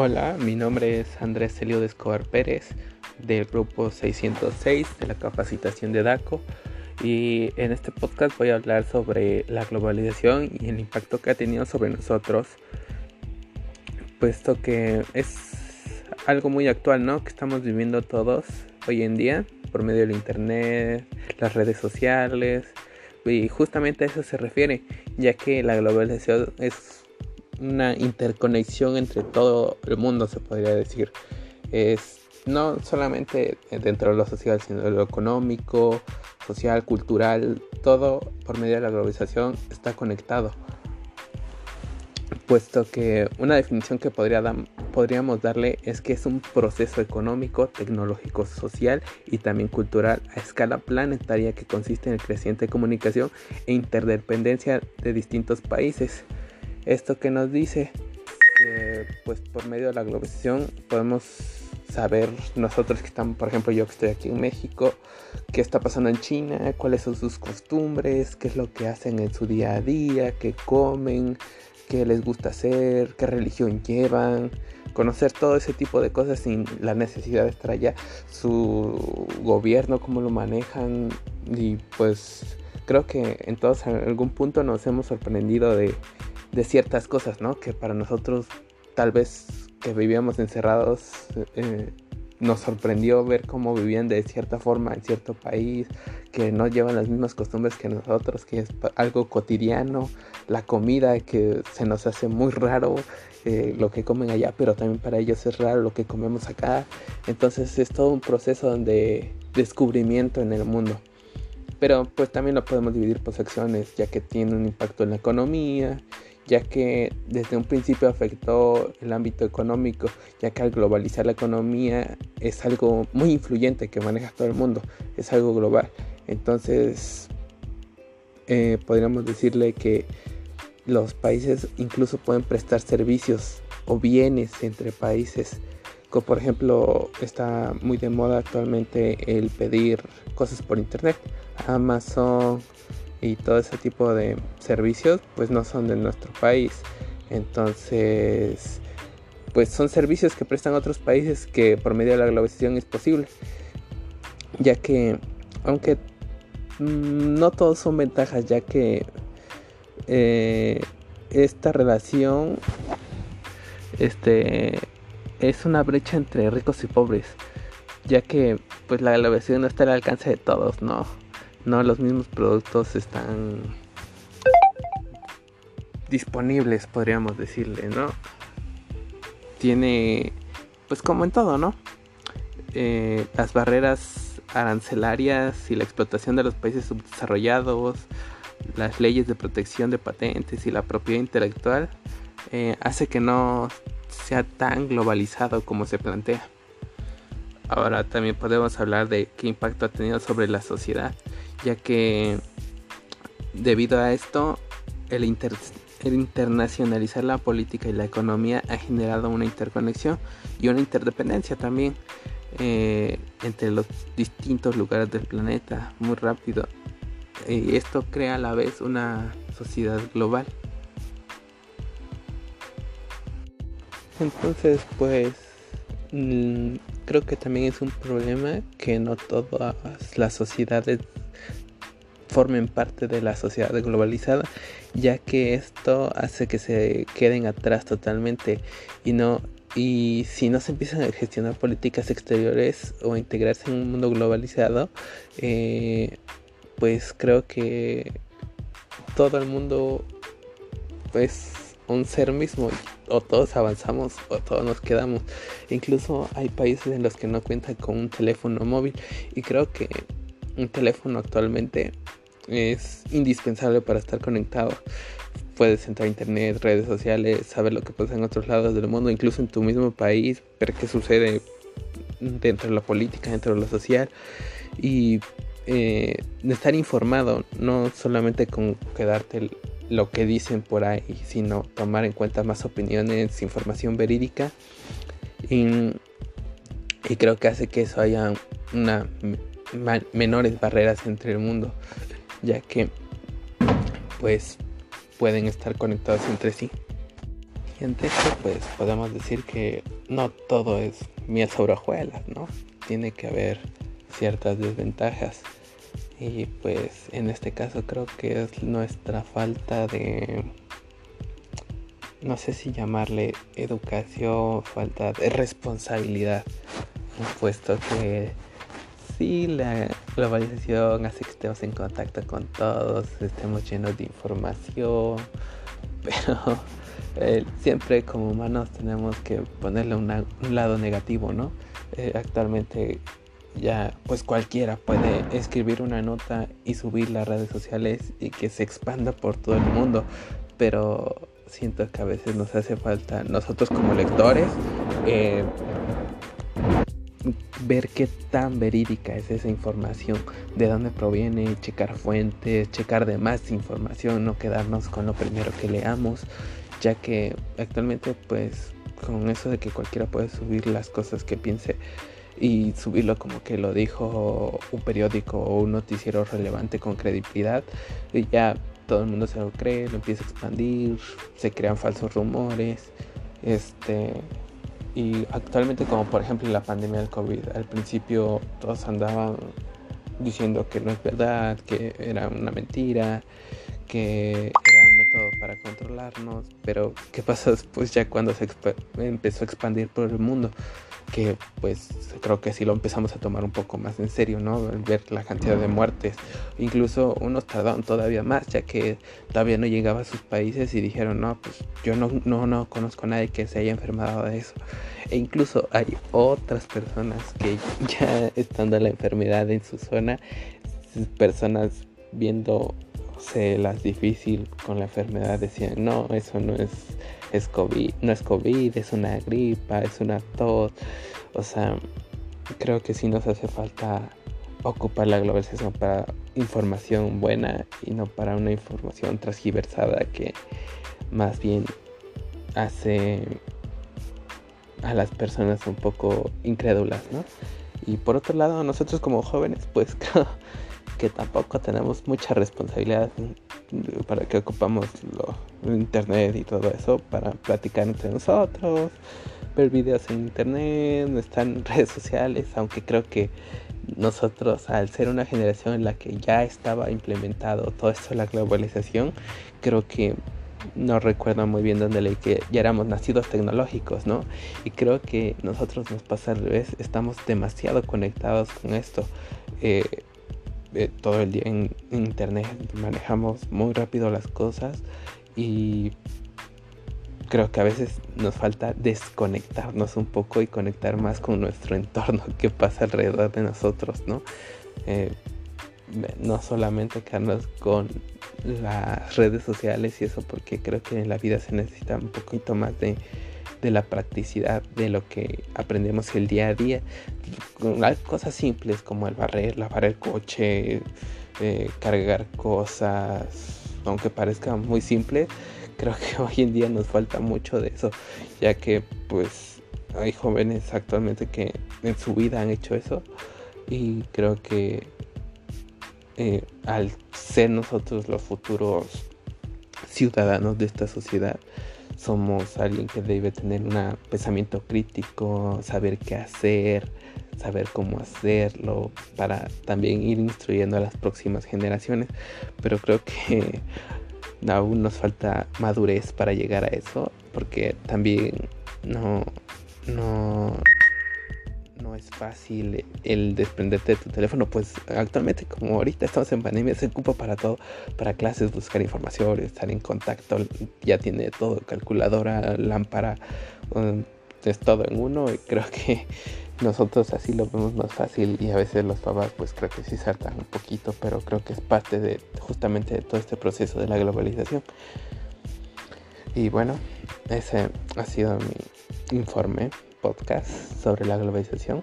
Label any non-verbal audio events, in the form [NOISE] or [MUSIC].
Hola, mi nombre es Andrés Celio de Escobar Pérez del grupo 606 de la capacitación de DACO y en este podcast voy a hablar sobre la globalización y el impacto que ha tenido sobre nosotros puesto que es algo muy actual, ¿no? Que estamos viviendo todos hoy en día por medio del internet, las redes sociales y justamente a eso se refiere, ya que la globalización es una interconexión entre todo el mundo, se podría decir. Es no solamente dentro de lo social, sino de lo económico, social, cultural, todo por medio de la globalización está conectado. Puesto que una definición que podría podríamos darle es que es un proceso económico, tecnológico, social y también cultural a escala planetaria que consiste en el creciente comunicación e interdependencia de distintos países. Esto que nos dice pues por medio de la globalización podemos saber nosotros que estamos, por ejemplo yo que estoy aquí en México, qué está pasando en China, cuáles son sus costumbres, qué es lo que hacen en su día a día, qué comen, qué les gusta hacer, qué religión llevan, conocer todo ese tipo de cosas sin la necesidad de estar allá, su gobierno, cómo lo manejan. Y pues creo que en todos algún punto nos hemos sorprendido de de ciertas cosas, ¿no? Que para nosotros tal vez que vivíamos encerrados eh, nos sorprendió ver cómo vivían de cierta forma en cierto país, que no llevan las mismas costumbres que nosotros, que es algo cotidiano, la comida que se nos hace muy raro eh, lo que comen allá, pero también para ellos es raro lo que comemos acá. Entonces es todo un proceso de descubrimiento en el mundo. Pero pues también lo podemos dividir por secciones, ya que tiene un impacto en la economía, ya que desde un principio afectó el ámbito económico, ya que al globalizar la economía es algo muy influyente que maneja todo el mundo, es algo global. Entonces, eh, podríamos decirle que los países incluso pueden prestar servicios o bienes entre países. Como por ejemplo, está muy de moda actualmente el pedir cosas por internet. Amazon, y todo ese tipo de servicios pues no son de nuestro país. Entonces, pues son servicios que prestan otros países que por medio de la globalización es posible. Ya que, aunque mm, no todos son ventajas, ya que eh, esta relación este, es una brecha entre ricos y pobres. Ya que pues la globalización no está al alcance de todos, ¿no? No los mismos productos están disponibles, podríamos decirle, ¿no? Tiene, pues como en todo, ¿no? Eh, las barreras arancelarias y la explotación de los países subdesarrollados, las leyes de protección de patentes y la propiedad intelectual eh, hace que no sea tan globalizado como se plantea. Ahora también podemos hablar de qué impacto ha tenido sobre la sociedad ya que debido a esto el, internacionalizar la política y la economía ha generado una interconexión y una interdependencia también eh, entre los distintos lugares del planeta muy rápido. Y esto crea a la vez una sociedad global. Entonces pues mm, creo que también es un problema que no todas las sociedades formen parte de la sociedad globalizada, ya que esto hace que se queden atrás totalmente y no y si no se empiezan a gestionar políticas exteriores o a integrarse en un mundo globalizado, eh, pues creo que todo el mundo es un ser mismo o todos avanzamos o todos nos quedamos. Incluso hay países en los que no cuentan con un teléfono móvil y creo que un teléfono actualmente es indispensable para estar conectado. Puedes entrar a internet, redes sociales, saber lo que pasa en otros lados del mundo, incluso en tu mismo país, ver qué sucede dentro de la política, dentro de lo social. Y eh, estar informado, no solamente con quedarte lo que dicen por ahí, sino tomar en cuenta más opiniones, información verídica. Y, creo que hace que eso haya menores barreras entre el mundo ya que pues pueden estar conectados entre sí. Mediante esto, pues podemos decir que no todo es miel sobre hojuelas, ¿no? Tiene que haber ciertas desventajas. Y pues en este caso creo que es nuestra falta de, no sé si llamarle educación, falta de responsabilidad, puesto que sí, la globalización hace que estemos en contacto con todos, estemos llenos de información, [LAUGHS] pero eh, siempre como humanos tenemos que ponerle un lado negativo, ¿no? Eh, actualmente ya pues cualquiera puede escribir una nota y subir las redes sociales y que se expanda por todo el mundo, pero siento que a veces nos hace falta nosotros como lectores eh, ver qué tan verídica es esa información, de dónde proviene, checar fuentes, checar de más información, no quedarnos con lo primero que leamos, ya que actualmente pues con eso de que cualquiera puede subir las cosas que piense y subirlo como que lo dijo un periódico o un noticiero relevante con credibilidad y ya todo el mundo se lo cree, lo empieza a expandir, se crean falsos rumores, este y actualmente como por ejemplo la pandemia del COVID, al principio todos andaban diciendo que no es verdad, que era una mentira, que para controlarnos, pero ¿qué pasa después ya cuando se empezó a expandir por el mundo? que pues creo que sí lo empezamos a tomar un poco más en serio, ¿no? ver la cantidad de muertes. Incluso unos tardaron todavía más, ya que todavía no llegaba a sus países y dijeron, no, pues yo no, no, no conozco a nadie que se haya enfermado de eso. E incluso hay otras personas que [LAUGHS] ya estando la enfermedad en su zona, personas viéndose las difícil con la enfermedad decían, no, eso no es es COVID, no es COVID, es una gripa, es una tos. O sea, creo que sí nos hace falta ocupar la globalización para información buena y no para una información transgiversada que más bien hace a las personas un poco incrédulas, ¿no? Y por otro lado, nosotros como jóvenes, pues [LAUGHS] que tampoco tenemos mucha responsabilidad para que ocupamos lo, internet y todo eso para platicar entre nosotros, ver videos en internet, estar en [LAUGHS] redes sociales, aunque creo que nosotros al ser una generación en la que ya estaba implementado todo esto la globalización, creo que no recuerdo muy bien dónde leí que ya éramos nacidos tecnológicos, ¿no? Y creo que nosotros nos pasa al revés, estamos demasiado conectados con esto. Eh, eh, todo el día en, internet, manejamos muy rápido las cosas y creo que a veces nos falta desconectarnos un poco y conectar más con nuestro entorno [LAUGHS] que pasa alrededor de nosotros, ¿no? Eh, no solamente quedarnos con las redes sociales y eso, porque creo que en la vida se necesita un poquito más de de la practicidad de lo que aprendemos el día a día. Cosas simples como el barrer, lavar el coche, eh, cargar cosas, aunque parezca muy simple, creo que [LAUGHS] hoy en día nos falta mucho de eso, ya que pues hay jóvenes actualmente que en su vida han hecho eso y creo que eh, al ser nosotros los futuros ciudadanos de esta sociedad, somos alguien que debe tener un pensamiento crítico, saber qué hacer, saber cómo hacerlo, para también ir instruyendo a las próximas generaciones. Pero creo que [LAUGHS] aún nos falta madurez para llegar a eso, porque también no, no es fácil el desprenderte de tu teléfono, pues actualmente como ahorita estamos en pandemia se ocupa para todo, para clases, buscar información, estar en contacto, ya tiene todo, calculadora, lámpara, um, es todo en uno y creo que nosotros así lo vemos más fácil y a veces los papás pues creo que sí saltan un poquito, pero creo que es parte de justamente de todo este proceso de la globalización. Y bueno, ese ha sido mi informe podcast sobre la globalización.